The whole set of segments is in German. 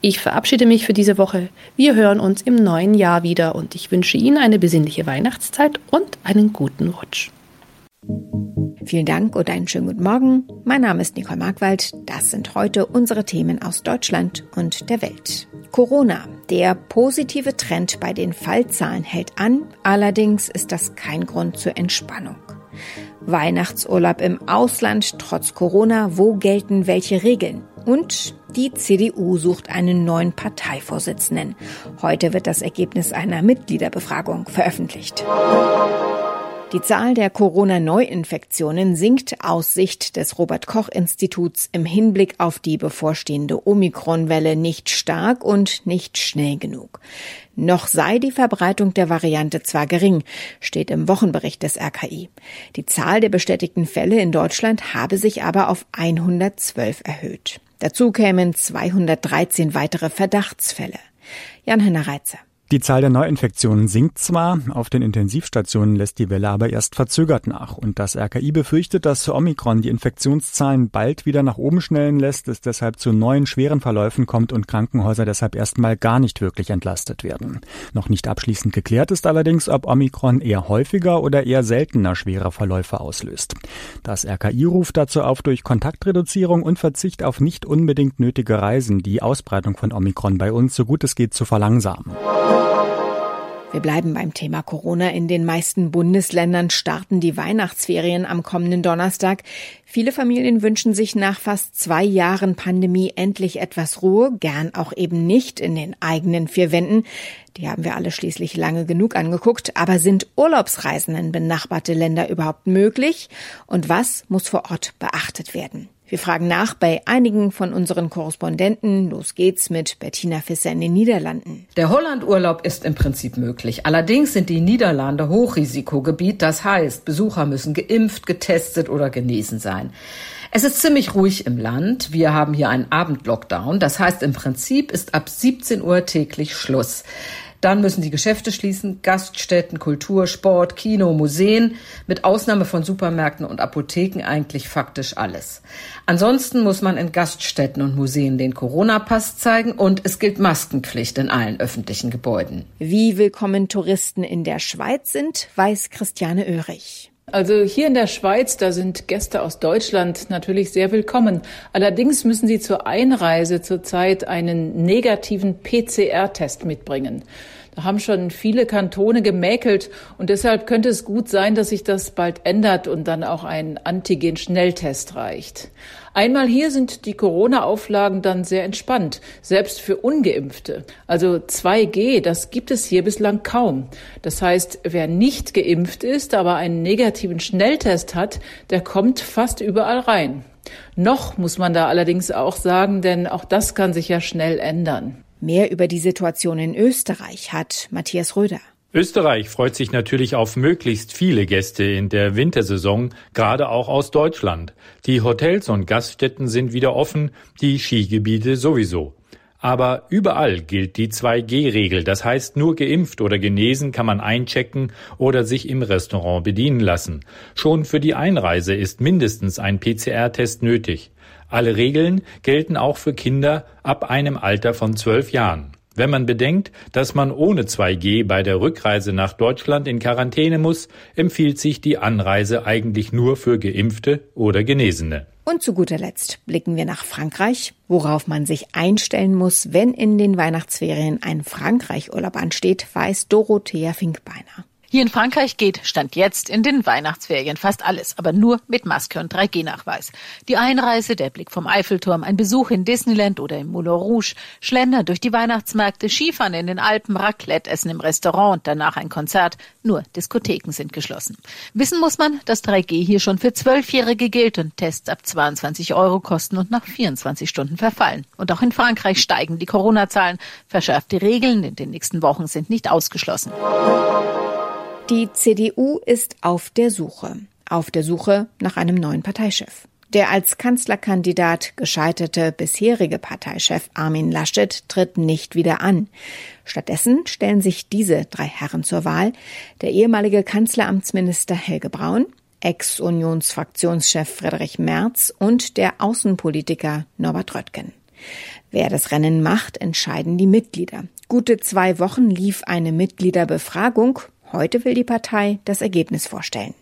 Ich verabschiede mich für diese Woche. Wir hören uns im neuen Jahr wieder und ich wünsche Ihnen eine besinnliche Weihnachtszeit und einen guten Rutsch. Vielen Dank und einen schönen guten Morgen. Mein Name ist Nicole Markwald. Das sind heute unsere Themen aus Deutschland und der Welt. Corona. Der positive Trend bei den Fallzahlen hält an. Allerdings ist das kein Grund zur Entspannung. Weihnachtsurlaub im Ausland trotz Corona. Wo gelten welche Regeln? Und die CDU sucht einen neuen Parteivorsitzenden. Heute wird das Ergebnis einer Mitgliederbefragung veröffentlicht. Die Zahl der Corona-Neuinfektionen sinkt aus Sicht des Robert Koch Instituts im Hinblick auf die bevorstehende Omikron-Welle nicht stark und nicht schnell genug. Noch sei die Verbreitung der Variante zwar gering, steht im Wochenbericht des RKI. Die Zahl der bestätigten Fälle in Deutschland habe sich aber auf 112 erhöht. Dazu kämen 213 weitere Verdachtsfälle. Jan-Henner Reitzer. Die Zahl der Neuinfektionen sinkt zwar, auf den Intensivstationen lässt die Welle aber erst verzögert nach. Und das RKI befürchtet, dass Omikron die Infektionszahlen bald wieder nach oben schnellen lässt, es deshalb zu neuen schweren Verläufen kommt und Krankenhäuser deshalb erstmal gar nicht wirklich entlastet werden. Noch nicht abschließend geklärt ist allerdings, ob Omikron eher häufiger oder eher seltener schwere Verläufe auslöst. Das RKI ruft dazu auf, durch Kontaktreduzierung und Verzicht auf nicht unbedingt nötige Reisen die Ausbreitung von Omikron bei uns so gut es geht zu verlangsamen. Wir bleiben beim Thema Corona. In den meisten Bundesländern starten die Weihnachtsferien am kommenden Donnerstag. Viele Familien wünschen sich nach fast zwei Jahren Pandemie endlich etwas Ruhe, gern auch eben nicht in den eigenen vier Wänden. Die haben wir alle schließlich lange genug angeguckt. Aber sind Urlaubsreisen in benachbarte Länder überhaupt möglich? Und was muss vor Ort beachtet werden? Wir fragen nach bei einigen von unseren Korrespondenten. Los geht's mit Bettina Fisser in den Niederlanden. Der Hollandurlaub ist im Prinzip möglich. Allerdings sind die Niederlande Hochrisikogebiet. Das heißt, Besucher müssen geimpft, getestet oder genesen sein. Es ist ziemlich ruhig im Land. Wir haben hier einen Abendlockdown. Das heißt, im Prinzip ist ab 17 Uhr täglich Schluss. Dann müssen die Geschäfte schließen, Gaststätten, Kultur, Sport, Kino, Museen, mit Ausnahme von Supermärkten und Apotheken eigentlich faktisch alles. Ansonsten muss man in Gaststätten und Museen den Corona-Pass zeigen und es gilt Maskenpflicht in allen öffentlichen Gebäuden. Wie willkommen Touristen in der Schweiz sind, weiß Christiane Oehrig. Also hier in der Schweiz, da sind Gäste aus Deutschland natürlich sehr willkommen. Allerdings müssen sie zur Einreise zurzeit einen negativen PCR-Test mitbringen. Da haben schon viele Kantone gemäkelt und deshalb könnte es gut sein, dass sich das bald ändert und dann auch ein Antigen-Schnelltest reicht. Einmal hier sind die Corona-Auflagen dann sehr entspannt, selbst für ungeimpfte. Also 2G, das gibt es hier bislang kaum. Das heißt, wer nicht geimpft ist, aber einen negativen Schnelltest hat, der kommt fast überall rein. Noch muss man da allerdings auch sagen, denn auch das kann sich ja schnell ändern. Mehr über die Situation in Österreich hat Matthias Röder. Österreich freut sich natürlich auf möglichst viele Gäste in der Wintersaison, gerade auch aus Deutschland. Die Hotels und Gaststätten sind wieder offen, die Skigebiete sowieso. Aber überall gilt die 2G-Regel. Das heißt, nur geimpft oder genesen kann man einchecken oder sich im Restaurant bedienen lassen. Schon für die Einreise ist mindestens ein PCR-Test nötig. Alle Regeln gelten auch für Kinder ab einem Alter von zwölf Jahren. Wenn man bedenkt, dass man ohne 2G bei der Rückreise nach Deutschland in Quarantäne muss, empfiehlt sich die Anreise eigentlich nur für Geimpfte oder Genesene. Und zu guter Letzt blicken wir nach Frankreich, worauf man sich einstellen muss, wenn in den Weihnachtsferien ein Frankreich-Urlaub ansteht, weiß Dorothea Finkbeiner. Hier in Frankreich geht Stand jetzt in den Weihnachtsferien fast alles, aber nur mit Maske und 3G-Nachweis. Die Einreise, der Blick vom Eiffelturm, ein Besuch in Disneyland oder im Moulin Rouge, Schlender durch die Weihnachtsmärkte, Skifahren in den Alpen, Raclette essen im Restaurant und danach ein Konzert. Nur Diskotheken sind geschlossen. Wissen muss man, dass 3G hier schon für Zwölfjährige gilt und Tests ab 22 Euro kosten und nach 24 Stunden verfallen. Und auch in Frankreich steigen die Corona-Zahlen. Verschärfte Regeln in den nächsten Wochen sind nicht ausgeschlossen. Die CDU ist auf der Suche. Auf der Suche nach einem neuen Parteichef. Der als Kanzlerkandidat gescheiterte bisherige Parteichef Armin Laschet tritt nicht wieder an. Stattdessen stellen sich diese drei Herren zur Wahl. Der ehemalige Kanzleramtsminister Helge Braun, Ex-Unionsfraktionschef Friedrich Merz und der Außenpolitiker Norbert Röttgen. Wer das Rennen macht, entscheiden die Mitglieder. Gute zwei Wochen lief eine Mitgliederbefragung. Heute will die Partei das Ergebnis vorstellen.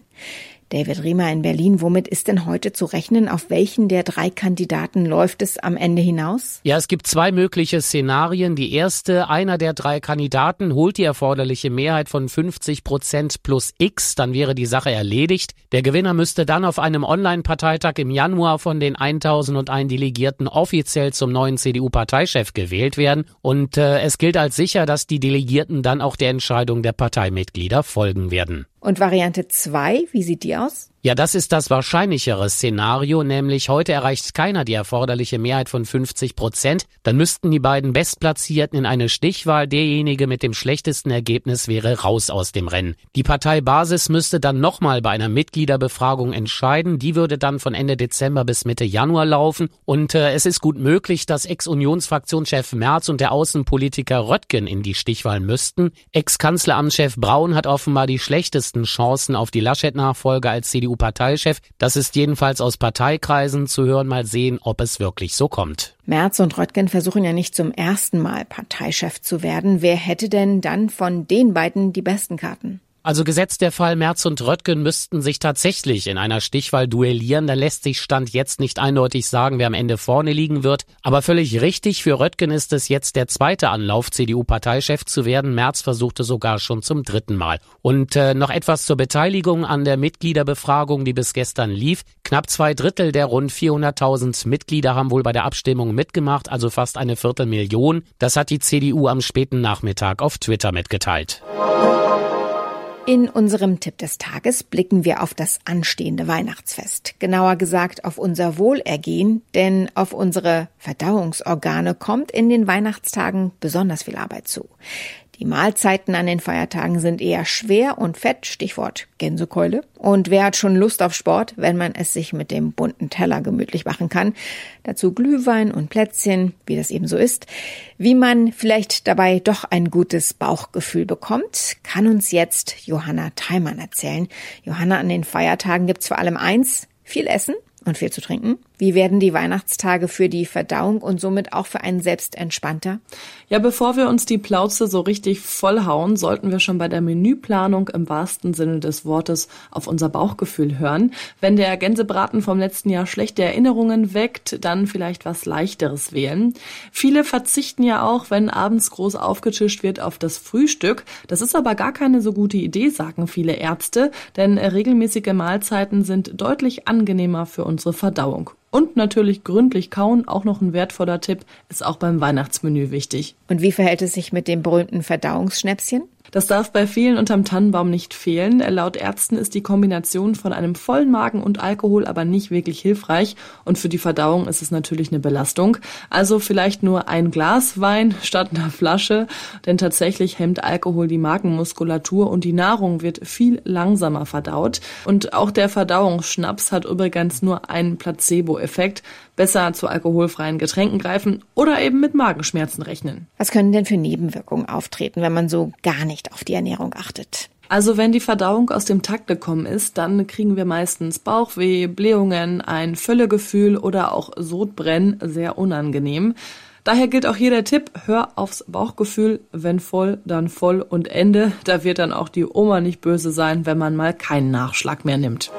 David Riemer in Berlin, womit ist denn heute zu rechnen? Auf welchen der drei Kandidaten läuft es am Ende hinaus? Ja, es gibt zwei mögliche Szenarien. Die erste, einer der drei Kandidaten holt die erforderliche Mehrheit von 50 Prozent plus X, dann wäre die Sache erledigt. Der Gewinner müsste dann auf einem Online-Parteitag im Januar von den 1001 Delegierten offiziell zum neuen CDU-Parteichef gewählt werden. Und äh, es gilt als sicher, dass die Delegierten dann auch der Entscheidung der Parteimitglieder folgen werden. Und Variante 2, wie sieht die aus? Ja, das ist das wahrscheinlichere Szenario, nämlich heute erreicht keiner die erforderliche Mehrheit von 50 Prozent. Dann müssten die beiden Bestplatzierten in eine Stichwahl. Derjenige mit dem schlechtesten Ergebnis wäre raus aus dem Rennen. Die Partei Basis müsste dann nochmal bei einer Mitgliederbefragung entscheiden. Die würde dann von Ende Dezember bis Mitte Januar laufen. Und äh, es ist gut möglich, dass Ex-Unionsfraktionschef Merz und der Außenpolitiker Röttgen in die Stichwahl müssten. Ex-Kanzleramtschef Braun hat offenbar die schlechtesten Chancen auf die Laschet-Nachfolge als CDU CDU-Parteichef. Das ist jedenfalls aus Parteikreisen zu hören. Mal sehen, ob es wirklich so kommt. Merz und Röttgen versuchen ja nicht zum ersten Mal Parteichef zu werden. Wer hätte denn dann von den beiden die besten Karten? Also gesetzt der Fall Merz und Röttgen müssten sich tatsächlich in einer Stichwahl duellieren, da lässt sich Stand jetzt nicht eindeutig sagen, wer am Ende vorne liegen wird. Aber völlig richtig, für Röttgen ist es jetzt der zweite Anlauf, CDU-Parteichef zu werden. Merz versuchte sogar schon zum dritten Mal. Und äh, noch etwas zur Beteiligung an der Mitgliederbefragung, die bis gestern lief. Knapp zwei Drittel der rund 400.000 Mitglieder haben wohl bei der Abstimmung mitgemacht, also fast eine Viertelmillion. Das hat die CDU am späten Nachmittag auf Twitter mitgeteilt. In unserem Tipp des Tages blicken wir auf das anstehende Weihnachtsfest. Genauer gesagt auf unser Wohlergehen, denn auf unsere Verdauungsorgane kommt in den Weihnachtstagen besonders viel Arbeit zu. Die Mahlzeiten an den Feiertagen sind eher schwer und fett, Stichwort Gänsekeule. Und wer hat schon Lust auf Sport, wenn man es sich mit dem bunten Teller gemütlich machen kann? Dazu Glühwein und Plätzchen, wie das eben so ist. Wie man vielleicht dabei doch ein gutes Bauchgefühl bekommt, kann uns jetzt Johanna Theimann erzählen. Johanna, an den Feiertagen gibt's vor allem eins, viel Essen und viel zu trinken. Wie werden die Weihnachtstage für die Verdauung und somit auch für einen selbst entspannter? Ja, bevor wir uns die Plauze so richtig vollhauen, sollten wir schon bei der Menüplanung im wahrsten Sinne des Wortes auf unser Bauchgefühl hören. Wenn der Gänsebraten vom letzten Jahr schlechte Erinnerungen weckt, dann vielleicht was leichteres wählen. Viele verzichten ja auch, wenn abends groß aufgetischt wird, auf das Frühstück. Das ist aber gar keine so gute Idee, sagen viele Ärzte, denn regelmäßige Mahlzeiten sind deutlich angenehmer für unsere Verdauung. Und natürlich gründlich kauen, auch noch ein wertvoller Tipp, ist auch beim Weihnachtsmenü wichtig. Und wie verhält es sich mit dem berühmten Verdauungsschnäpschen? Das darf bei vielen unterm Tannenbaum nicht fehlen. Laut Ärzten ist die Kombination von einem vollen Magen und Alkohol aber nicht wirklich hilfreich und für die Verdauung ist es natürlich eine Belastung. Also vielleicht nur ein Glas Wein statt einer Flasche, denn tatsächlich hemmt Alkohol die Magenmuskulatur und die Nahrung wird viel langsamer verdaut. Und auch der Verdauungsschnaps hat übrigens nur einen Placebo-Effekt. Besser zu alkoholfreien Getränken greifen oder eben mit Magenschmerzen rechnen. Was können denn für Nebenwirkungen auftreten, wenn man so gar nicht auf die Ernährung achtet. Also wenn die Verdauung aus dem Takt gekommen ist, dann kriegen wir meistens Bauchweh, Blähungen, ein Völlegefühl oder auch Sodbrennen, sehr unangenehm. Daher gilt auch hier der Tipp, hör aufs Bauchgefühl, wenn voll, dann voll und Ende. Da wird dann auch die Oma nicht böse sein, wenn man mal keinen Nachschlag mehr nimmt.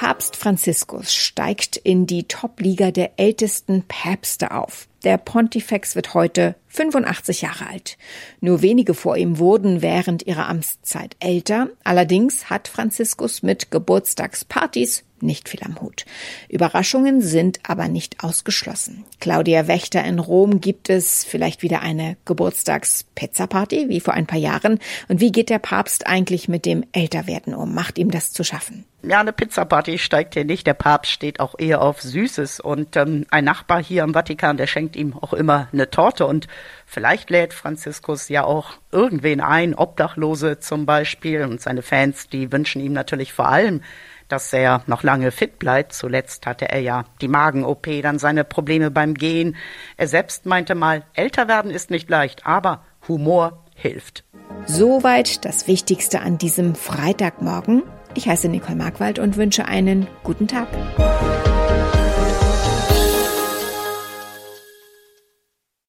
Papst Franziskus steigt in die Top-Liga der ältesten Päpste auf. Der Pontifex wird heute 85 Jahre alt. Nur wenige vor ihm wurden während ihrer Amtszeit älter. Allerdings hat Franziskus mit Geburtstagspartys nicht viel am Hut. Überraschungen sind aber nicht ausgeschlossen. Claudia Wächter in Rom gibt es vielleicht wieder eine Geburtstags-Pizza-Party wie vor ein paar Jahren. Und wie geht der Papst eigentlich mit dem Älterwerden um? Macht ihm das zu schaffen? Ja, eine Pizza-Party steigt hier nicht. Der Papst steht auch eher auf Süßes. Und ähm, ein Nachbar hier im Vatikan, der schenkt ihm auch immer eine Torte. Und vielleicht lädt Franziskus ja auch irgendwen ein, Obdachlose zum Beispiel. Und seine Fans, die wünschen ihm natürlich vor allem, dass er noch lange fit bleibt. Zuletzt hatte er ja die Magen-OP, dann seine Probleme beim Gehen. Er selbst meinte mal, älter werden ist nicht leicht, aber Humor hilft. Soweit das Wichtigste an diesem Freitagmorgen. Ich heiße Nicole Markwald und wünsche einen guten Tag.